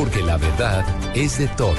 porque la verdad es de todos.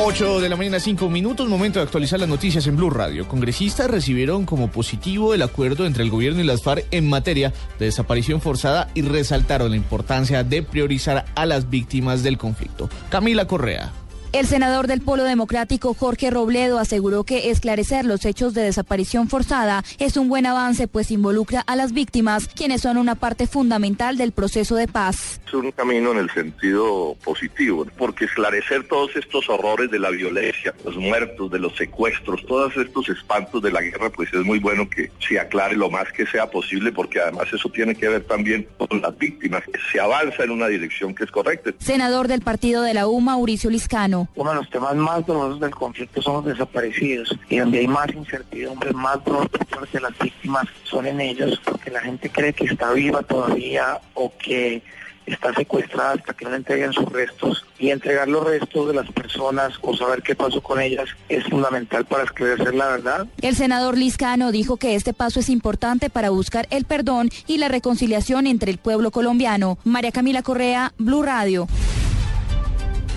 8 de la mañana, 5 minutos, momento de actualizar las noticias en Blue Radio. Congresistas recibieron como positivo el acuerdo entre el gobierno y las FARC en materia de desaparición forzada y resaltaron la importancia de priorizar a las víctimas del conflicto. Camila Correa. El senador del Polo Democrático Jorge Robledo aseguró que esclarecer los hechos de desaparición forzada es un buen avance pues involucra a las víctimas, quienes son una parte fundamental del proceso de paz. Es un camino en el sentido positivo, porque esclarecer todos estos horrores de la violencia, los muertos, de los secuestros, todos estos espantos de la guerra, pues es muy bueno que se aclare lo más que sea posible, porque además eso tiene que ver también con las víctimas. Se avanza en una dirección que es correcta. Senador del partido de la U, Mauricio Liscano. Uno de los temas más dolorosos del conflicto son los desaparecidos y donde hay más incertidumbre, más dolor porque las víctimas son en ellos, porque la gente cree que está viva todavía o que está secuestrada hasta que no le entreguen sus restos y entregar los restos de las personas o saber qué pasó con ellas es fundamental para esclarecer la verdad. El senador Liscano dijo que este paso es importante para buscar el perdón y la reconciliación entre el pueblo colombiano. María Camila Correa, Blue Radio.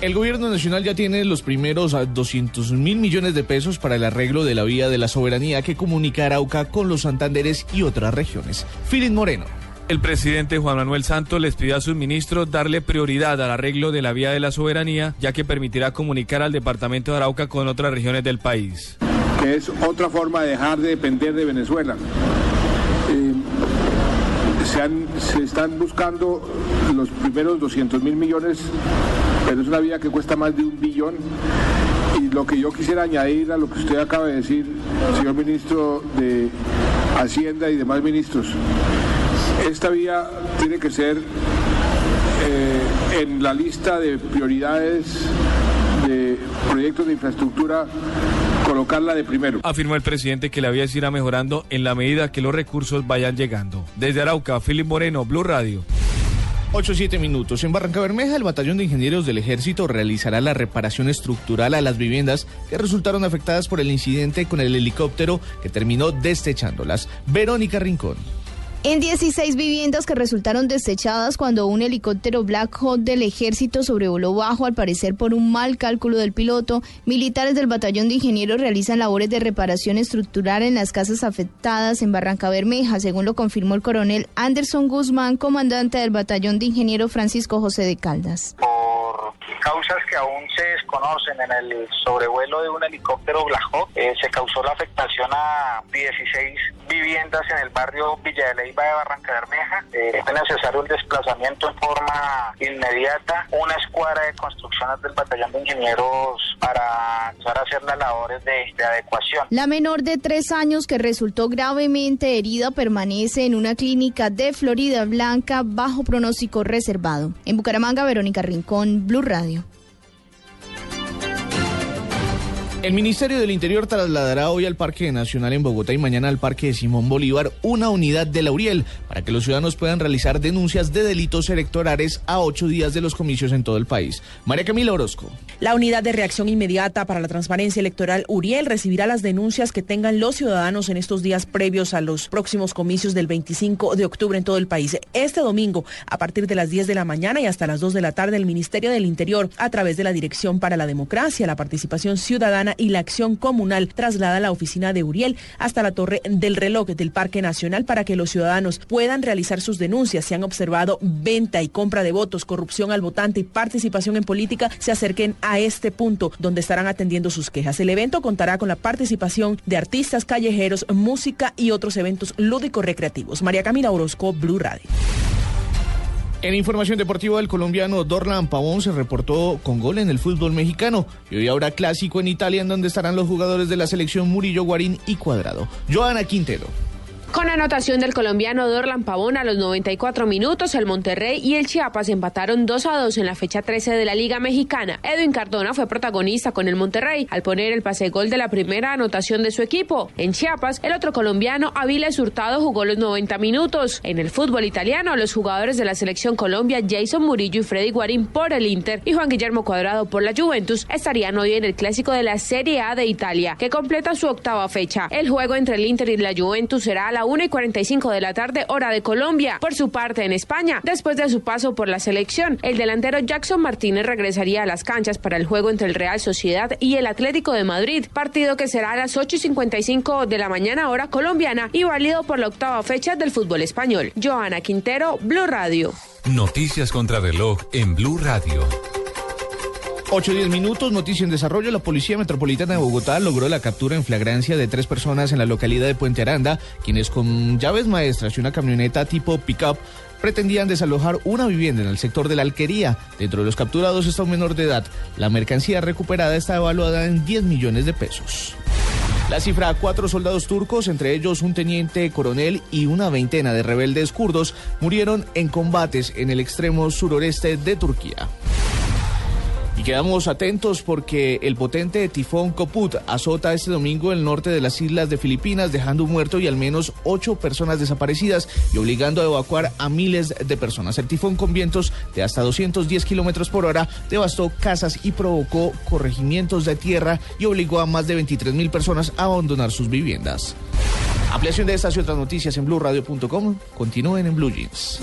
El gobierno nacional ya tiene los primeros 200 ah, mil millones de pesos para el arreglo de la vía de la soberanía que comunica Arauca con los Santanderes y otras regiones. Filip Moreno. El presidente Juan Manuel Santos les pidió a sus ministros darle prioridad al arreglo de la vía de la soberanía, ya que permitirá comunicar al departamento de Arauca con otras regiones del país. Que es otra forma de dejar de depender de Venezuela. Eh, se, se están buscando los primeros 200 mil millones pero es una vía que cuesta más de un billón. Y lo que yo quisiera añadir a lo que usted acaba de decir, señor ministro de Hacienda y demás ministros, esta vía tiene que ser eh, en la lista de prioridades de proyectos de infraestructura colocarla de primero. Afirmó el presidente que la vía se irá mejorando en la medida que los recursos vayan llegando. Desde Arauca, Filipe Moreno, Blue Radio. 8-7 minutos. En Barranca Bermeja, el Batallón de Ingenieros del Ejército realizará la reparación estructural a las viviendas que resultaron afectadas por el incidente con el helicóptero que terminó destechándolas. Verónica Rincón. En 16 viviendas que resultaron desechadas cuando un helicóptero Black Hawk del ejército sobrevoló bajo, al parecer por un mal cálculo del piloto, militares del batallón de ingenieros realizan labores de reparación estructural en las casas afectadas en Barranca Bermeja, según lo confirmó el coronel Anderson Guzmán, comandante del batallón de ingenieros Francisco José de Caldas causas que aún se desconocen en el sobrevuelo de un helicóptero Black eh, se causó la afectación a 16 viviendas en el barrio Villa de Leyva de Barranca Bermeja. Eh, es necesario el desplazamiento en forma inmediata, una escuadra de construcciones del batallón de ingenieros para empezar a hacer las labores de adecuación. La menor de tres años que resultó gravemente herida permanece en una clínica de Florida Blanca bajo pronóstico reservado. En Bucaramanga, Verónica Rincón, Blue Radio. El Ministerio del Interior trasladará hoy al Parque Nacional en Bogotá y mañana al Parque de Simón Bolívar una unidad de Lauriel para que los ciudadanos puedan realizar denuncias de delitos electorales a ocho días de los comicios en todo el país. María Camila Orozco. La unidad de reacción inmediata para la transparencia electoral Uriel recibirá las denuncias que tengan los ciudadanos en estos días previos a los próximos comicios del 25 de octubre en todo el país. Este domingo, a partir de las 10 de la mañana y hasta las 2 de la tarde, el Ministerio del Interior, a través de la Dirección para la Democracia, la Participación Ciudadana y la Acción Comunal traslada la oficina de Uriel hasta la Torre del Reloj del Parque Nacional para que los ciudadanos puedan realizar sus denuncias. Se han observado venta y compra de votos, corrupción al votante y participación en política. Se acerquen a este punto donde estarán atendiendo sus quejas. El evento contará con la participación de artistas callejeros, música y otros eventos lúdicos recreativos. María Camila Orozco, Blue Radio. En información deportiva, el colombiano Dorlan Pavón se reportó con gol en el fútbol mexicano y hoy habrá clásico en Italia en donde estarán los jugadores de la selección Murillo, Guarín y Cuadrado. Joana Quintero. Con anotación del colombiano Dorlan Pavón a los 94 minutos, el Monterrey y el Chiapas empataron 2 a 2 en la fecha 13 de la Liga Mexicana. Edwin Cardona fue protagonista con el Monterrey al poner el pase gol de la primera anotación de su equipo. En Chiapas, el otro colombiano Aviles Hurtado jugó los 90 minutos. En el fútbol italiano, los jugadores de la selección Colombia, Jason Murillo y Freddy Guarín por el Inter y Juan Guillermo Cuadrado por la Juventus, estarían hoy en el clásico de la Serie A de Italia, que completa su octava fecha. El juego entre el Inter y la Juventus será a la 1 y 45 de la tarde, hora de Colombia. Por su parte, en España, después de su paso por la selección, el delantero Jackson Martínez regresaría a las canchas para el juego entre el Real Sociedad y el Atlético de Madrid, partido que será a las 8 y 55 de la mañana, hora colombiana, y válido por la octava fecha del fútbol español. Joana Quintero, Blue Radio. Noticias contra reloj en Blue Radio. 8 10 minutos, noticia en desarrollo. La Policía Metropolitana de Bogotá logró la captura en flagrancia de tres personas en la localidad de Puente Aranda, quienes con llaves maestras y una camioneta tipo pickup pretendían desalojar una vivienda en el sector de la alquería. Dentro de los capturados está un menor de edad. La mercancía recuperada está evaluada en 10 millones de pesos. La cifra cuatro soldados turcos, entre ellos un teniente coronel y una veintena de rebeldes kurdos, murieron en combates en el extremo suroreste de Turquía. Y quedamos atentos porque el potente tifón Koput azota este domingo el norte de las islas de Filipinas, dejando un muerto y al menos ocho personas desaparecidas y obligando a evacuar a miles de personas. El tifón con vientos de hasta 210 kilómetros por hora devastó casas y provocó corregimientos de tierra y obligó a más de 23 mil personas a abandonar sus viviendas. Ampliación de estas y otras noticias en blueradio.com. Continúen en Blue Jeans.